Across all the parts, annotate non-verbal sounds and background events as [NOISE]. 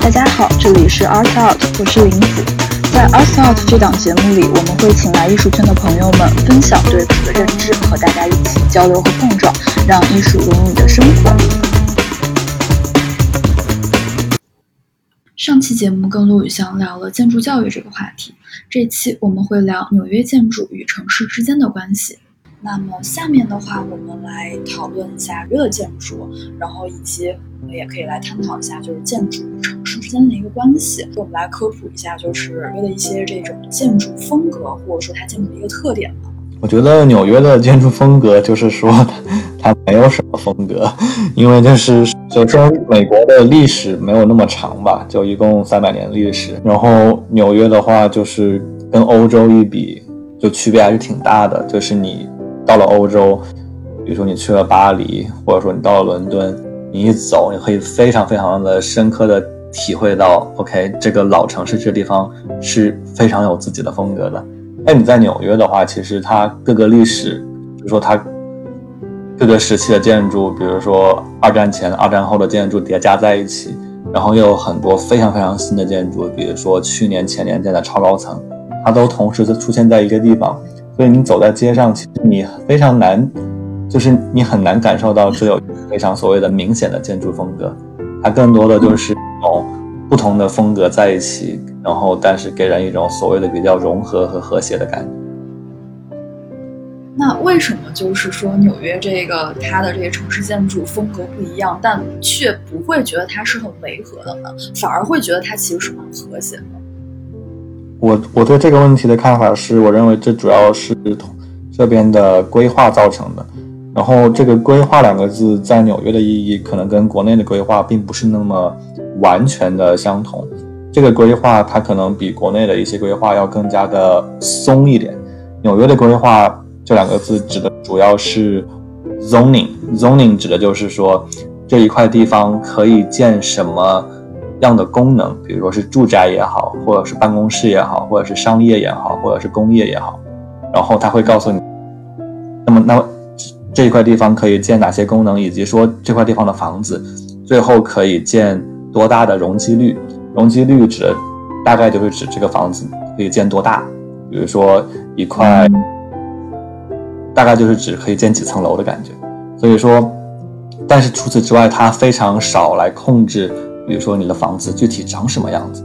大家好，这里是 Art Out，我是林子。在 Art Out 这档节目里，我们会请来艺术圈的朋友们分享对此的认知，和大家一起交流和碰撞，让艺术融入你的生活。上期节目跟陆宇翔聊了建筑教育这个话题，这期我们会聊纽约建筑与城市之间的关系。那么下面的话，我们来讨论一下约的建筑，然后以及我们也可以来探讨一下，就是建筑与城市之间的一个关系。我们来科普一下，就是约的一些这种建筑风格，或者说它建筑的一个特点吧。我觉得纽约的建筑风格就是说，它没有什么风格，因为就是首先美国的历史没有那么长吧，就一共三百年历史。然后纽约的话，就是跟欧洲一比，就区别还是挺大的，就是你。到了欧洲，比如说你去了巴黎，或者说你到了伦敦，你一走，你可以非常非常的深刻的体会到，OK，这个老城市这地方是非常有自己的风格的。那你在纽约的话，其实它各个历史，比如说它各个时期的建筑，比如说二战前、二战后的建筑叠加在一起，然后又有很多非常非常新的建筑，比如说去年、前年建的超高层，它都同时出现在一个地方。所以你走在街上，其实你非常难，就是你很难感受到这有非常所谓的明显的建筑风格，它更多的就是一种不同的风格在一起，然后但是给人一种所谓的比较融合和和谐的感觉。那为什么就是说纽约这个它的这个城市建筑风格不一样，但却不会觉得它是很违和的呢？反而会觉得它其实是很和谐的？我我对这个问题的看法是，我认为这主要是这边的规划造成的。然后这个“规划”两个字在纽约的意义，可能跟国内的规划并不是那么完全的相同。这个规划它可能比国内的一些规划要更加的松一点。纽约的规划这两个字指的主要是 zoning，zoning 指的就是说这一块地方可以建什么。样的功能，比如说是住宅也好，或者是办公室也好，或者是商业也好，或者是工业也好，然后他会告诉你，那么那么这一块地方可以建哪些功能，以及说这块地方的房子最后可以建多大的容积率？容积率指的大概就是指这个房子可以建多大，比如说一块，大概就是指可以建几层楼的感觉。所以说，但是除此之外，它非常少来控制。比如说你的房子具体长什么样子，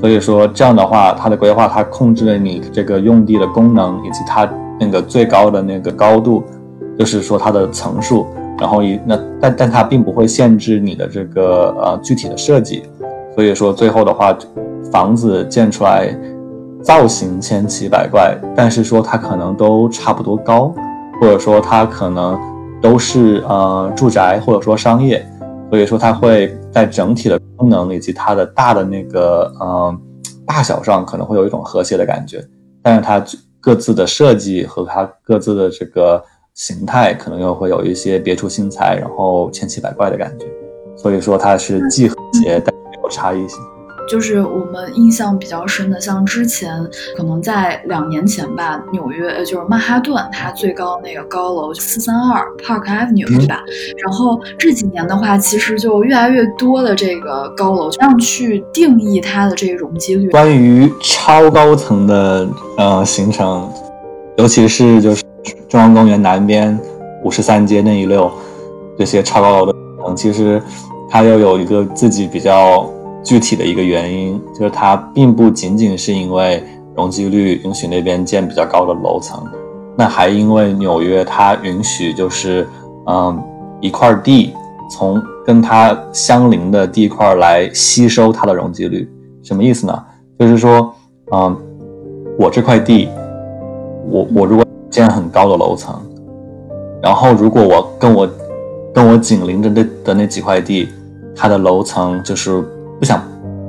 所以说这样的话，它的规划它控制了你这个用地的功能以及它那个最高的那个高度，就是说它的层数，然后一那但但它并不会限制你的这个呃具体的设计，所以说最后的话，房子建出来造型千奇百怪，但是说它可能都差不多高，或者说它可能都是呃住宅或者说商业。所以说，它会在整体的功能以及它的大的那个嗯大小上，可能会有一种和谐的感觉。但是它各自的设计和它各自的这个形态，可能又会有一些别出心裁，然后千奇百怪的感觉。所以说，它是既和谐但没有差异性。就是我们印象比较深的，像之前可能在两年前吧，纽约呃就是曼哈顿，它最高那个高楼四三二 Park Avenue 对吧？然后这几年的话，其实就越来越多的这个高楼这样去定义它的这个容积率。关于超高层的呃形成，尤其是就是中央公园南边五十三街那一溜这些超高楼的，嗯，其实它又有一个自己比较。具体的一个原因就是，它并不仅仅是因为容积率允许那边建比较高的楼层，那还因为纽约它允许就是，嗯，一块地从跟它相邻的地块来吸收它的容积率。什么意思呢？就是说，嗯，我这块地，我我如果建很高的楼层，然后如果我跟我跟我紧邻着的的那几块地，它的楼层就是。不想，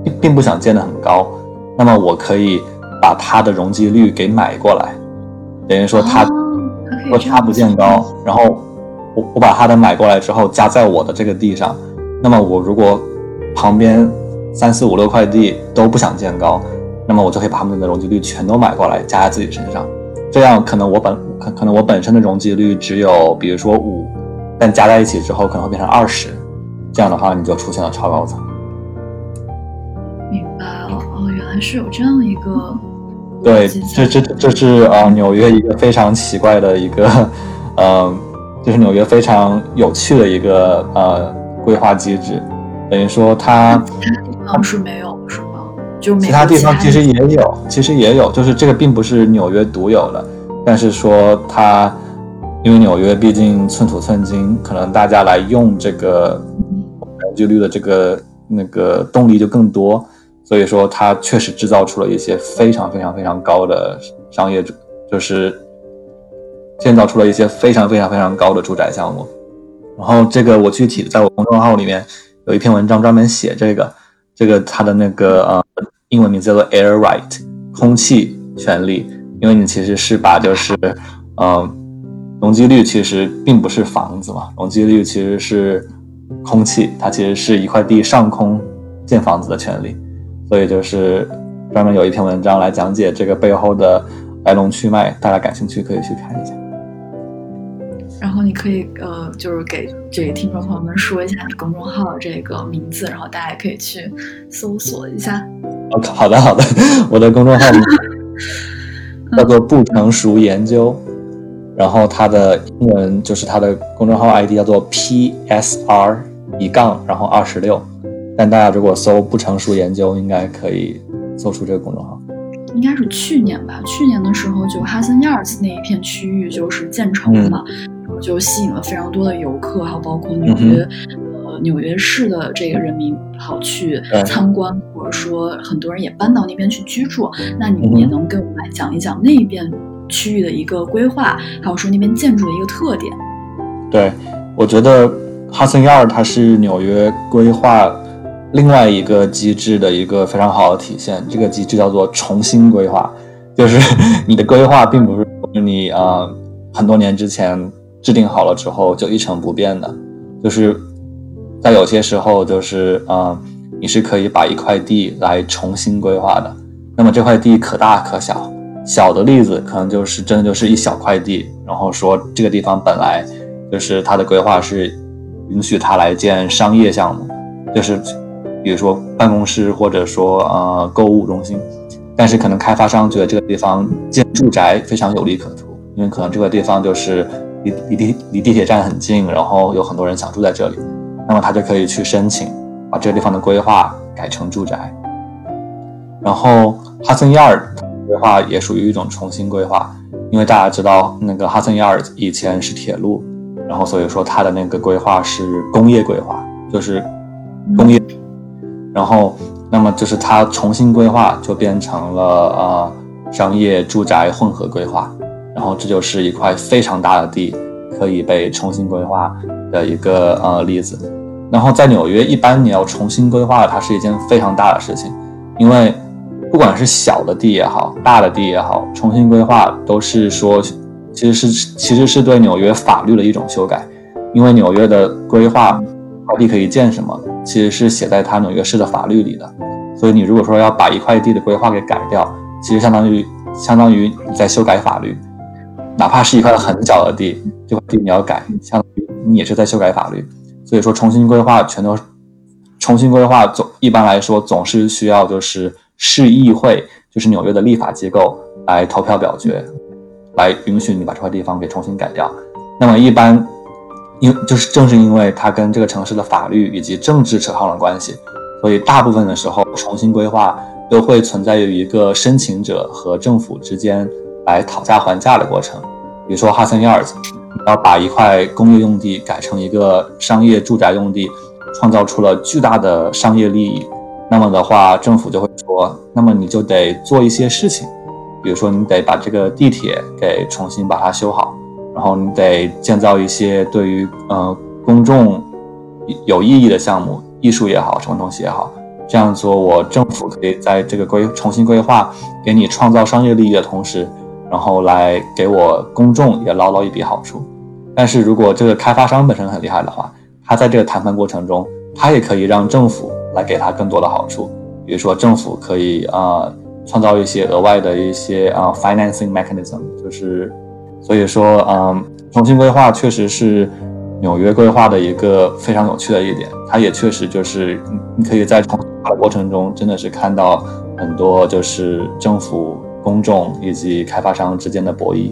并并不想建的很高，那么我可以把它的容积率给买过来，等于说它，说它不建高，然后我我把它的买过来之后加在我的这个地上，那么我如果旁边三四五六块地都不想建高，那么我就可以把它们的容积率全都买过来加在自己身上，这样可能我本可可能我本身的容积率只有比如说五，但加在一起之后可能会变成二十，这样的话你就出现了超高层。来是有这样一个。对，这这这是啊，纽约一个非常奇怪的一个，呃，就是纽约非常有趣的一个呃规划机制，等于说它其他地方是没有是吗？就其他地方其实也有，其实也有，就是这个并不是纽约独有的，但是说它因为纽约毕竟寸土寸金，可能大家来用这个容积率的这个那个动力就更多。所以说，它确实制造出了一些非常非常非常高的商业，就是建造出了一些非常非常非常高的住宅项目。然后，这个我具体在我公众号里面有一篇文章专门写这个，这个它的那个呃英文名字叫做 Air Right，空气权利。因为你其实是把就是呃容积率其实并不是房子嘛，容积率其实是空气，它其实是一块地上空建房子的权利。所以就是专门有一篇文章来讲解这个背后的来龙去脉，大家感兴趣可以去看一下。然后你可以呃，就是给这个听众朋友们说一下你公众号这个名字，然后大家也可以去搜索一下。哦，好的好的，我的公众号 [LAUGHS] 叫做不成熟研究，然后它的英文就是它的公众号 ID 叫做 PSR 一杠然后二十六。但大家如果搜“不成熟研究”，应该可以搜出这个公众号。应该是去年吧，去年的时候就哈森亚尔斯那一片区域就是建成了嘛，然后就吸引了非常多的游客，还有包括纽约，呃，纽约市的这个人民跑去参观，或者说很多人也搬到那边去居住。那你也能给我们来讲一讲那边区域的一个规划，还有说那边建筑的一个特点？对，我觉得哈森亚尔它是纽约规划。另外一个机制的一个非常好的体现，这个机制叫做重新规划，就是 [LAUGHS] 你的规划并不是你啊很多年之前制定好了之后就一成不变的，就是在有些时候就是啊你是可以把一块地来重新规划的，那么这块地可大可小，小的例子可能就是真的就是一小块地，然后说这个地方本来就是它的规划是允许它来建商业项目，就是。比如说办公室，或者说呃购物中心，但是可能开发商觉得这个地方建住宅非常有利可图，因为可能这个地方就是离离地离地铁站很近，然后有很多人想住在这里，那么他就可以去申请把这个地方的规划改成住宅。然后哈森亚尔规划也属于一种重新规划，因为大家知道那个哈森亚尔以前是铁路，然后所以说它的那个规划是工业规划，就是工业。然后，那么就是它重新规划，就变成了呃商业住宅混合规划。然后这就是一块非常大的地，可以被重新规划的一个呃例子。然后在纽约，一般你要重新规划，它是一件非常大的事情，因为不管是小的地也好，大的地也好，重新规划都是说，其实是其实是对纽约法律的一种修改，因为纽约的规划。块地可以建什么，其实是写在它纽约市的法律里的。所以你如果说要把一块地的规划给改掉，其实相当于相当于你在修改法律。哪怕是一块很小的地，这块地你要改，相当于你也是在修改法律。所以说重新规划全都重新规划总一般来说总是需要就是市议会，就是纽约的立法机构来投票表决，来允许你把这块地方给重新改掉。那么一般。因就是正是因为它跟这个城市的法律以及政治扯上了关系，所以大部分的时候重新规划都会存在于一个申请者和政府之间来讨价还价的过程。比如说哈森亚尔要把一块工业用地改成一个商业住宅用地，创造出了巨大的商业利益，那么的话政府就会说，那么你就得做一些事情，比如说你得把这个地铁给重新把它修好。然后你得建造一些对于呃公众有意义的项目，艺术也好，什么东西也好，这样做我政府可以在这个规重新规划，给你创造商业利益的同时，然后来给我公众也捞捞一笔好处。但是如果这个开发商本身很厉害的话，他在这个谈判过程中，他也可以让政府来给他更多的好处，比如说政府可以啊创造一些额外的一些啊 financing mechanism，就是。所以说，嗯，重新规划确实是纽约规划的一个非常有趣的一点。它也确实就是，你可以在重划的过程中，真的是看到很多就是政府、公众以及开发商之间的博弈。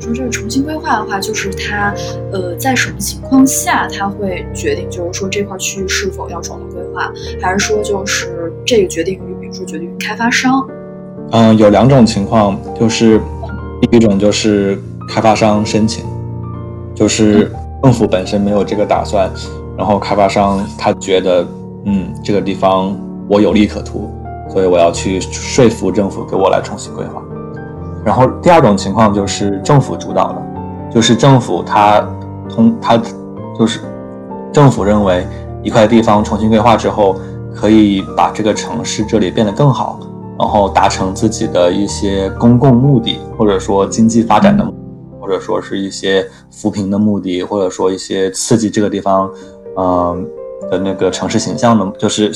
说这个重新规划的话，就是它，呃，在什么情况下它会决定，就是说这块区域是否要重新规划，还是说就是这个决定于，比如说决定于开发商？嗯，有两种情况，就是第一种就是开发商申请，就是政府本身没有这个打算，然后开发商他觉得，嗯，这个地方我有利可图，所以我要去说服政府给我来重新规划。然后第二种情况就是政府主导的，就是政府他通他就是政府认为一块地方重新规划之后，可以把这个城市这里变得更好，然后达成自己的一些公共目的，或者说经济发展的，或者说是一些扶贫的目的，或者说一些刺激这个地方，嗯的那个城市形象的，就是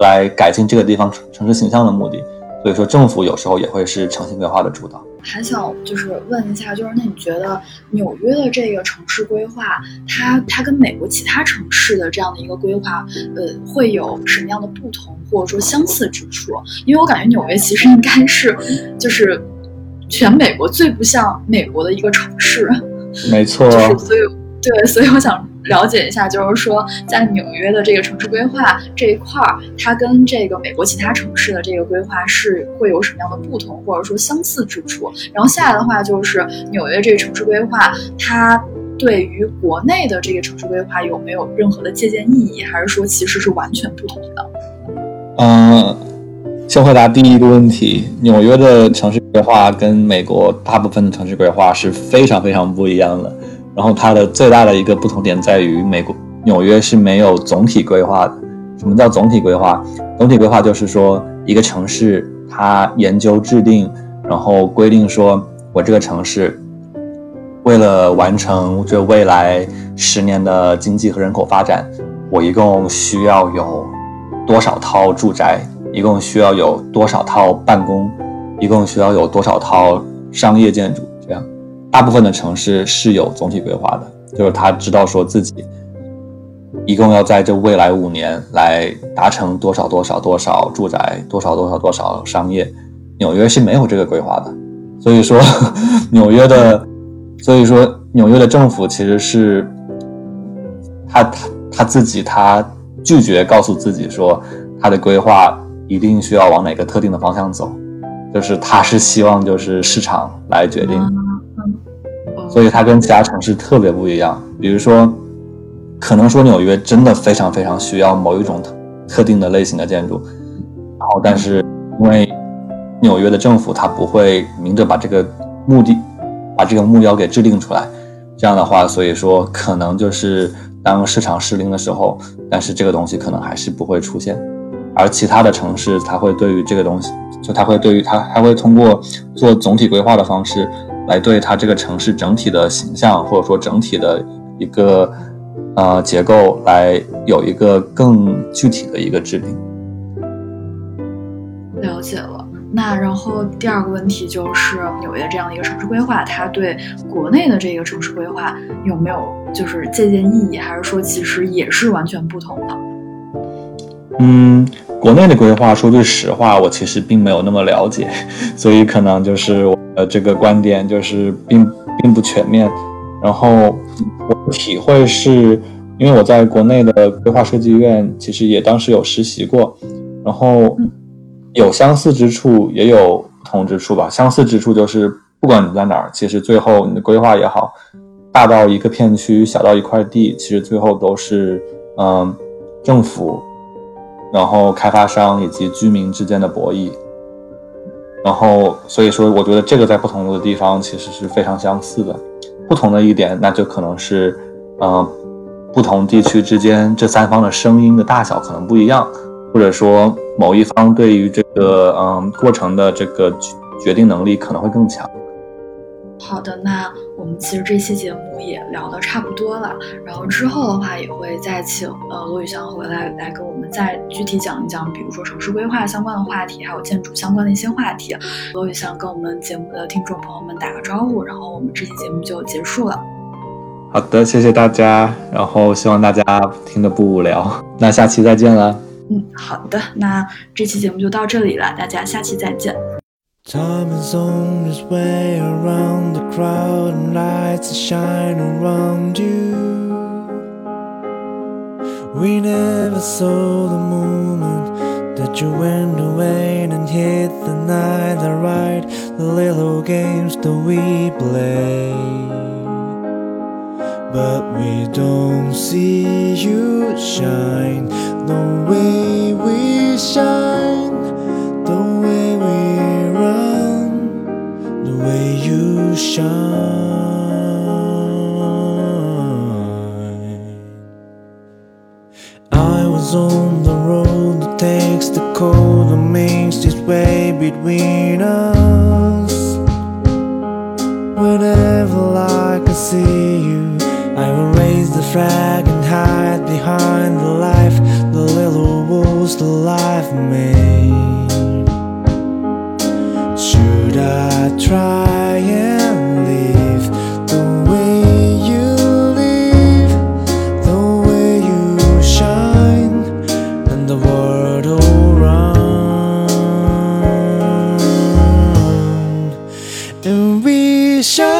来改进这个地方城市形象的目的。所以说，政府有时候也会是重新规划的主导。还想就是问一下，就是那你觉得纽约的这个城市规划，它它跟美国其他城市的这样的一个规划，呃，会有什么样的不同或者说相似之处？因为我感觉纽约其实应该是就是全美国最不像美国的一个城市。[LAUGHS] 没错。就是所以对，所以我想。了解一下，就是说，在纽约的这个城市规划这一块儿，它跟这个美国其他城市的这个规划是会有什么样的不同，或者说相似之处？然后下来的话，就是纽约这个城市规划，它对于国内的这个城市规划有没有任何的借鉴意义，还是说其实是完全不同的？嗯，先回答第一个问题，纽约的城市规划跟美国大部分的城市规划是非常非常不一样的。然后它的最大的一个不同点在于，美国纽约是没有总体规划的。什么叫总体规划？总体规划就是说，一个城市它研究制定，然后规定说，我这个城市为了完成这未来十年的经济和人口发展，我一共需要有多少套住宅，一共需要有多少套办公，一共需要有多少套商业建筑。这样大部分的城市是有总体规划的，就是他知道说自己一共要在这未来五年来达成多少多少多少住宅，多少多少多少商业。纽约是没有这个规划的，所以说 [LAUGHS] 纽约的，所以说纽约的政府其实是他他他自己他拒绝告诉自己说他的规划一定需要往哪个特定的方向走，就是他是希望就是市场来决定。所以它跟其他城市特别不一样。比如说，可能说纽约真的非常非常需要某一种特定的类型的建筑，然后但是因为纽约的政府它不会明着把这个目的、把这个目标给制定出来，这样的话，所以说可能就是当市场失灵的时候，但是这个东西可能还是不会出现。而其他的城市，它会对于这个东西，就它会对于它，它会通过做总体规划的方式。来对它这个城市整体的形象，或者说整体的一个呃结构，来有一个更具体的一个制定。了解了。那然后第二个问题就是纽约这样的一个城市规划，它对国内的这个城市规划有没有就是借鉴意义，还是说其实也是完全不同的？嗯，国内的规划，说句实话，我其实并没有那么了解，[LAUGHS] 所以可能就是呃这个观点就是并并不全面。然后我体会是，因为我在国内的规划设计院，其实也当时有实习过，然后有相似之处，也有不同之处吧。相似之处就是，不管你在哪儿，其实最后你的规划也好，大到一个片区，小到一块地，其实最后都是嗯政府。然后开发商以及居民之间的博弈，然后所以说，我觉得这个在不同的地方其实是非常相似的。不同的一点，那就可能是，嗯，不同地区之间这三方的声音的大小可能不一样，或者说某一方对于这个嗯过程的这个决定能力可能会更强。好的，那我们其实这期节目也聊得差不多了，然后之后的话也会再请呃罗宇翔回来来跟我们再具体讲一讲，比如说城市规划相关的话题，还有建筑相关的一些话题。罗宇翔跟我们节目的听众朋友们打个招呼，然后我们这期节目就结束了。好的，谢谢大家，然后希望大家听得不无聊，那下期再见了。嗯，好的，那这期节目就到这里了，大家下期再见。Time is on its way around the crowd and lights that shine around you. We never saw the moment that you went away and hit the night that right the little games that we play. But we don't see you shine the way we shine, shine. I was on the road that takes the cold and makes its way between us. Whenever I can see you, I will raise the flag and hide behind the life, the little walls the life made. Should I try show.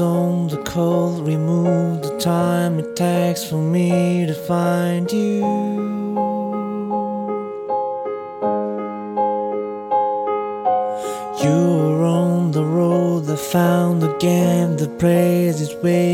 On the cold, remove the time it takes for me to find you. You were on the road that found again the its way around.